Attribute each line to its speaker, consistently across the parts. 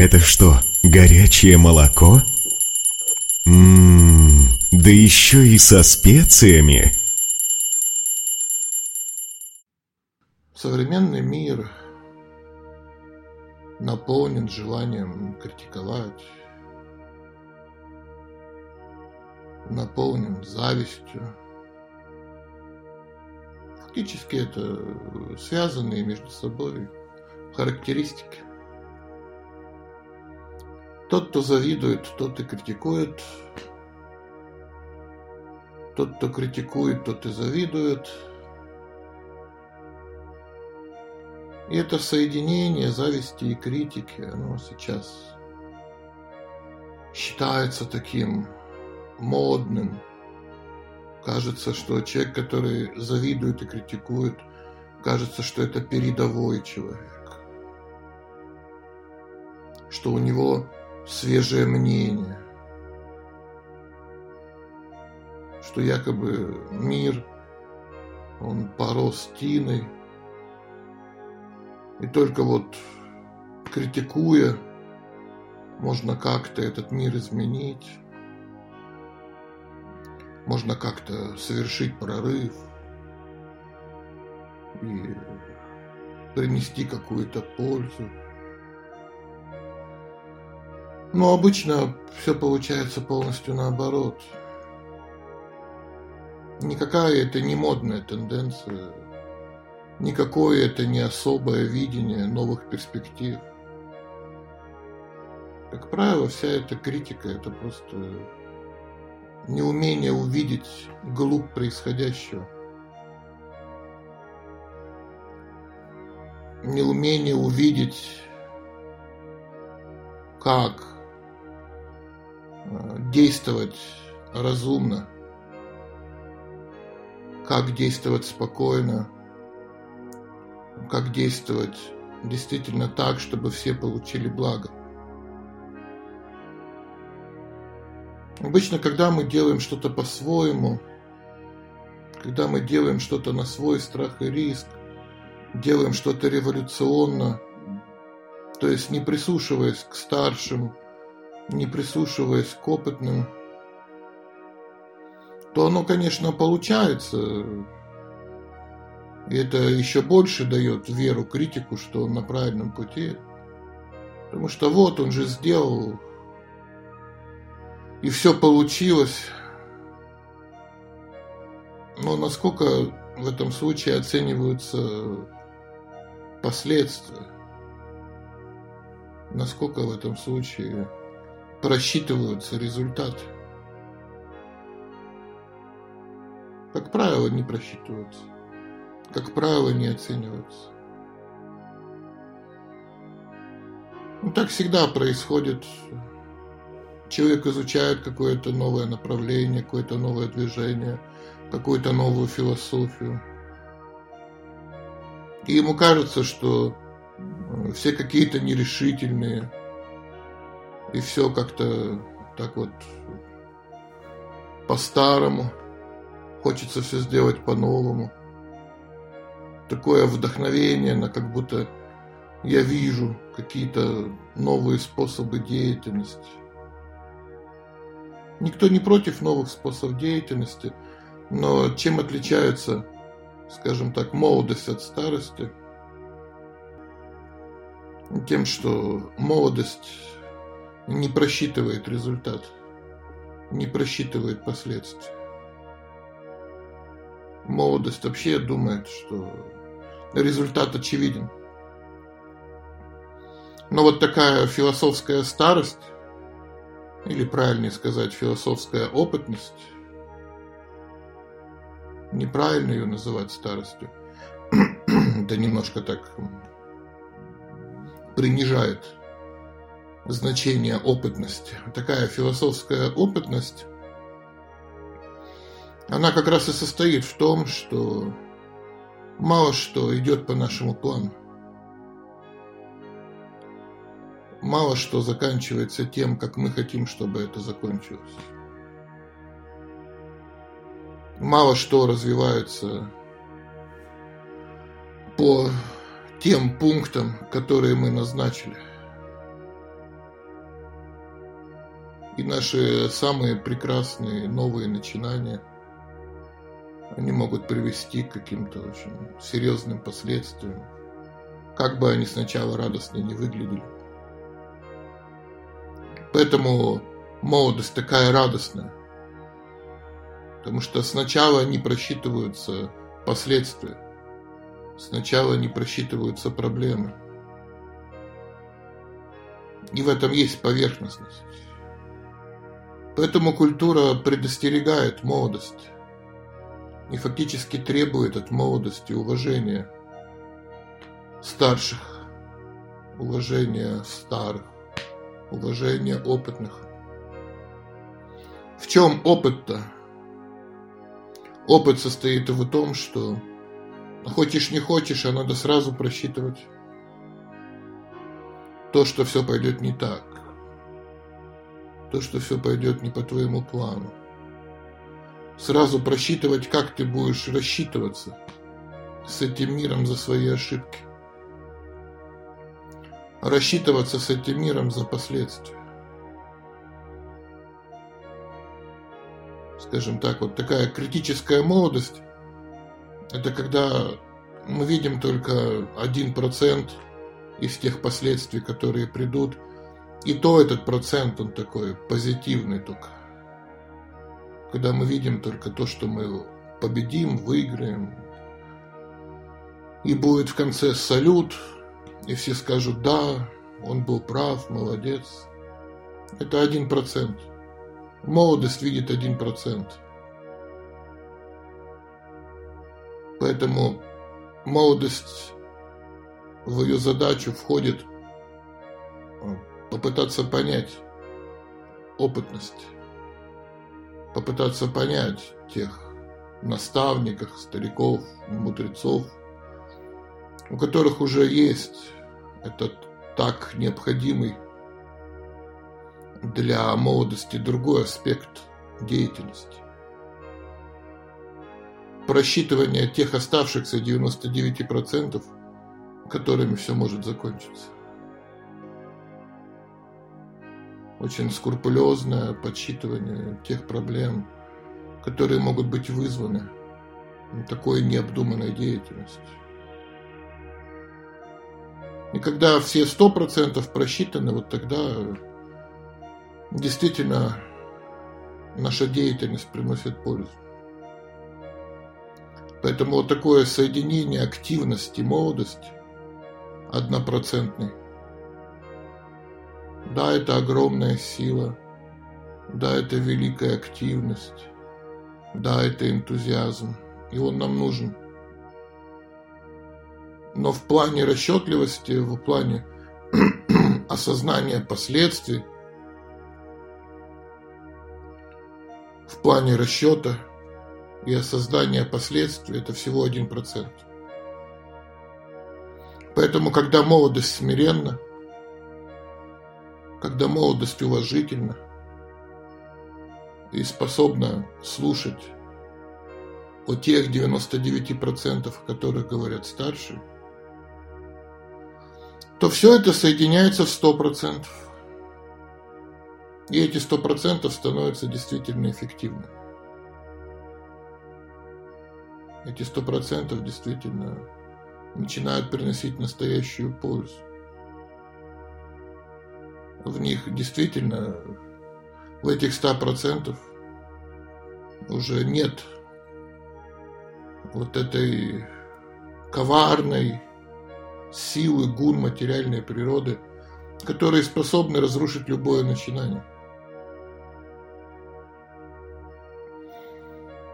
Speaker 1: Это что, горячее молоко? Ммм, да еще и со специями.
Speaker 2: Современный мир наполнен желанием критиковать, наполнен завистью. Фактически это связанные между собой характеристики. Тот, кто завидует, тот и критикует. Тот, кто критикует, тот и завидует. И это соединение зависти и критики, оно сейчас считается таким модным. Кажется, что человек, который завидует и критикует, кажется, что это передовой человек. Что у него свежее мнение, что якобы мир, он порос тиной, и только вот критикуя, можно как-то этот мир изменить, можно как-то совершить прорыв и принести какую-то пользу. Но обычно все получается полностью наоборот. Никакая это не модная тенденция, никакое это не особое видение новых перспектив. Как правило, вся эта критика – это просто неумение увидеть глубь происходящего. Неумение увидеть, как действовать разумно, как действовать спокойно, как действовать действительно так, чтобы все получили благо. Обычно, когда мы делаем что-то по-своему, когда мы делаем что-то на свой страх и риск, делаем что-то революционно, то есть не прислушиваясь к старшим, не прислушиваясь к опытным, то оно, конечно, получается. И это еще больше дает веру критику, что он на правильном пути. Потому что вот он же сделал, и все получилось. Но насколько в этом случае оцениваются последствия? Насколько в этом случае просчитываются результаты. Как правило, не просчитываются. Как правило, не оцениваются. Ну, так всегда происходит. Человек изучает какое-то новое направление, какое-то новое движение, какую-то новую философию. И ему кажется, что все какие-то нерешительные, и все как-то так вот по-старому. Хочется все сделать по-новому. Такое вдохновение на как будто я вижу какие-то новые способы деятельности. Никто не против новых способов деятельности, но чем отличается, скажем так, молодость от старости? Тем, что молодость не просчитывает результат, не просчитывает последствия. Молодость вообще думает, что результат очевиден. Но вот такая философская старость, или правильнее сказать, философская опытность, неправильно ее называть старостью, это немножко так принижает значение опытности. Такая философская опытность, она как раз и состоит в том, что мало что идет по нашему плану. Мало что заканчивается тем, как мы хотим, чтобы это закончилось. Мало что развивается по тем пунктам, которые мы назначили – И наши самые прекрасные новые начинания, они могут привести к каким-то очень серьезным последствиям, как бы они сначала радостно не выглядели. Поэтому молодость такая радостная. Потому что сначала не просчитываются последствия. Сначала не просчитываются проблемы. И в этом есть поверхностность. Поэтому культура предостерегает молодость и фактически требует от молодости уважения старших, уважения старых, уважения опытных. В чем опыт-то? Опыт состоит в том, что хочешь не хочешь, а надо сразу просчитывать то, что все пойдет не так, то, что все пойдет не по твоему плану. Сразу просчитывать, как ты будешь рассчитываться с этим миром за свои ошибки. Рассчитываться с этим миром за последствия. Скажем так, вот такая критическая молодость, это когда мы видим только один процент из тех последствий, которые придут. И то этот процент, он такой позитивный только. Когда мы видим только то, что мы победим, выиграем. И будет в конце салют, и все скажут «да, он был прав, молодец». Это один процент. Молодость видит один процент. Поэтому молодость в ее задачу входит э, попытаться понять опытность, попытаться понять тех наставников, стариков, мудрецов, у которых уже есть этот так необходимый для молодости другой аспект деятельности. Просчитывание тех оставшихся 99% которыми все может закончиться. Очень скрупулезное подсчитывание тех проблем, которые могут быть вызваны такой необдуманной деятельностью. И когда все сто процентов просчитаны, вот тогда действительно наша деятельность приносит пользу. Поэтому вот такое соединение активности, молодости однопроцентный. Да, это огромная сила. Да, это великая активность. Да, это энтузиазм. И он нам нужен. Но в плане расчетливости, в плане осознания последствий, в плане расчета и осознания последствий это всего один процент. Поэтому, когда молодость смиренна, когда молодость уважительна и способна слушать о тех 99%, о которых говорят старшие, то все это соединяется в 100%. И эти 100% становятся действительно эффективными. Эти 100% действительно начинают приносить настоящую пользу. В них действительно, в этих ста процентов уже нет вот этой коварной силы, гун материальной природы, которые способны разрушить любое начинание.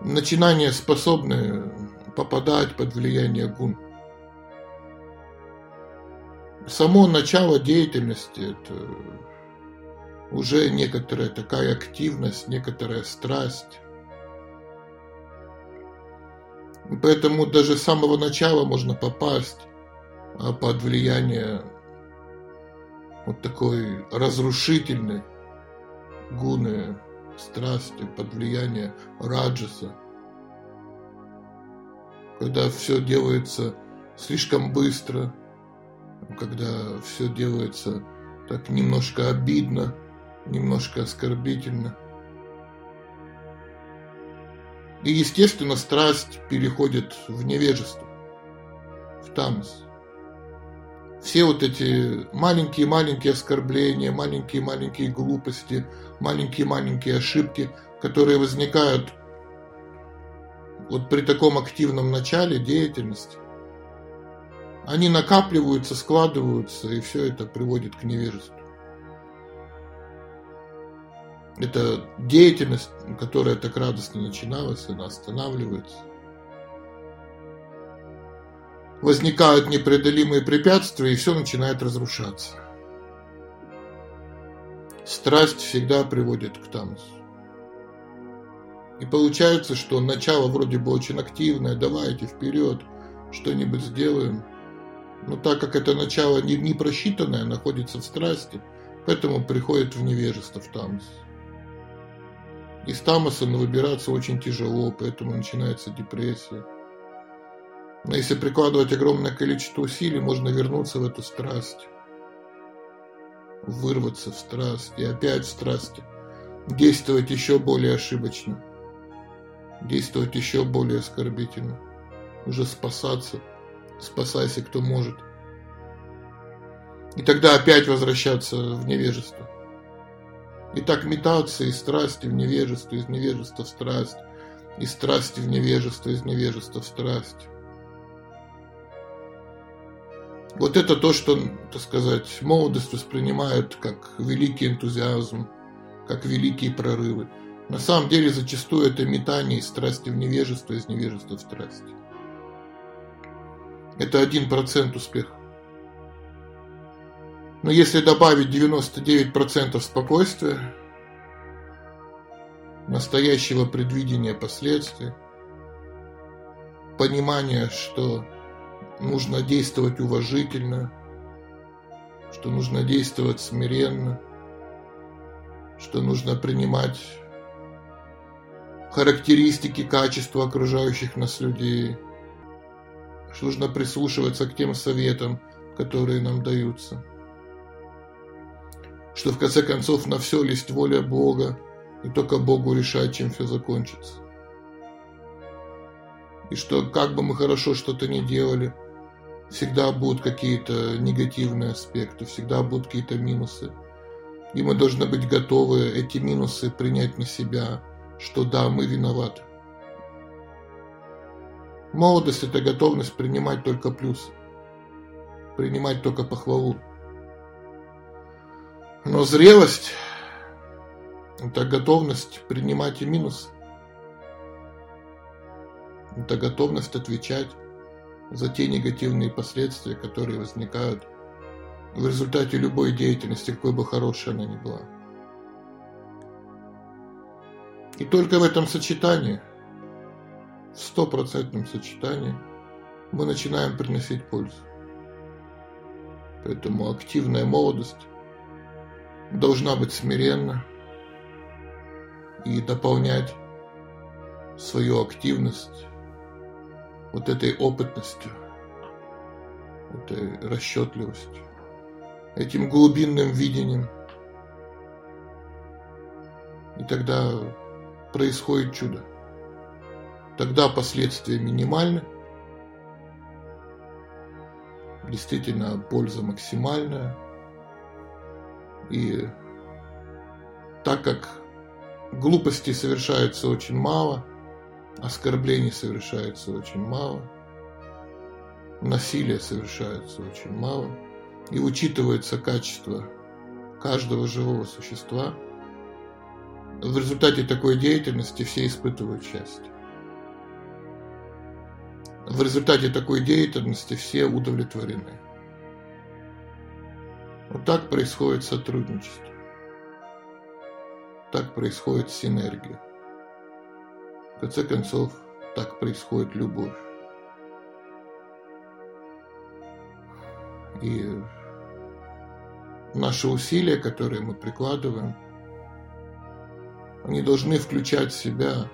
Speaker 2: Начинания способны попадать под влияние гун само начало деятельности это уже некоторая такая активность, некоторая страсть. Поэтому даже с самого начала можно попасть а, под влияние вот такой разрушительной гуны страсти, под влияние раджаса. Когда все делается слишком быстро – когда все делается так немножко обидно, немножко оскорбительно. И, естественно, страсть переходит в невежество, в тамос. Все вот эти маленькие-маленькие оскорбления, маленькие-маленькие глупости, маленькие-маленькие ошибки, которые возникают вот при таком активном начале деятельности, они накапливаются, складываются, и все это приводит к невежеству. Это деятельность, которая так радостно начиналась, она останавливается. Возникают непреодолимые препятствия, и все начинает разрушаться. Страсть всегда приводит к тамусу. И получается, что начало вроде бы очень активное, давайте вперед, что-нибудь сделаем. Но так как это начало не, просчитанное, находится в страсти, поэтому приходит в невежество, в тамус. Из тамоса выбираться очень тяжело, поэтому начинается депрессия. Но если прикладывать огромное количество усилий, можно вернуться в эту страсть. Вырваться в страсть и опять в страсти. Действовать еще более ошибочно. Действовать еще более оскорбительно. Уже спасаться. Спасайся, кто может. И тогда опять возвращаться в невежество. И так метаться из страсти в невежество, из невежества в страсть, из страсти в невежество, из невежества в страсть. Вот это то, что, так сказать, молодость воспринимает как великий энтузиазм, как великие прорывы. На самом деле зачастую это метание из страсти в невежество, из невежества в страсть. Это один процент успеха. Но если добавить 99% спокойствия, настоящего предвидения последствий, понимания, что нужно действовать уважительно, что нужно действовать смиренно, что нужно принимать характеристики, качества окружающих нас людей, что нужно прислушиваться к тем советам, которые нам даются – что в конце концов на все есть воля Бога, и только Богу решать, чем все закончится. И что как бы мы хорошо что-то не делали, всегда будут какие-то негативные аспекты, всегда будут какие-то минусы. И мы должны быть готовы эти минусы принять на себя, что да, мы виноваты. Молодость – это готовность принимать только плюсы, принимать только похвалу. Но зрелость – это готовность принимать и минус. Это готовность отвечать за те негативные последствия, которые возникают в результате любой деятельности, какой бы хорошей она ни была. И только в этом сочетании, в стопроцентном сочетании, мы начинаем приносить пользу. Поэтому активная молодость должна быть смиренна и дополнять свою активность вот этой опытностью, этой расчетливостью, этим глубинным видением. И тогда происходит чудо. Тогда последствия минимальны, действительно польза максимальная – и так как глупостей совершается очень мало, оскорблений совершается очень мало, насилия совершается очень мало, и учитывается качество каждого живого существа, в результате такой деятельности все испытывают счастье. В результате такой деятельности все удовлетворены. Вот так происходит сотрудничество. Так происходит синергия. В конце концов, так происходит любовь. И наши усилия, которые мы прикладываем, они должны включать в себя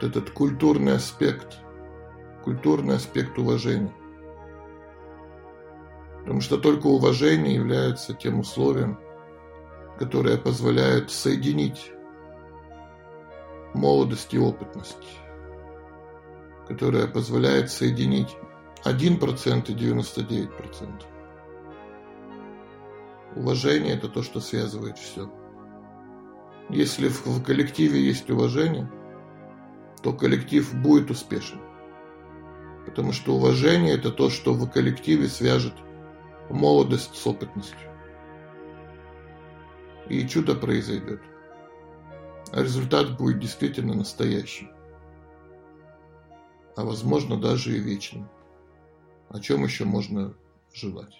Speaker 2: вот этот культурный аспект, культурный аспект уважения. Потому что только уважение является тем условием, которая позволяет соединить молодость и опытность, которая позволяет соединить 1% и 99%. Уважение – это то, что связывает все. Если в коллективе есть уважение, то коллектив будет успешен. Потому что уважение – это то, что в коллективе свяжет молодость с опытностью. И чудо произойдет. А результат будет действительно настоящим. А возможно даже и вечным. О чем еще можно желать?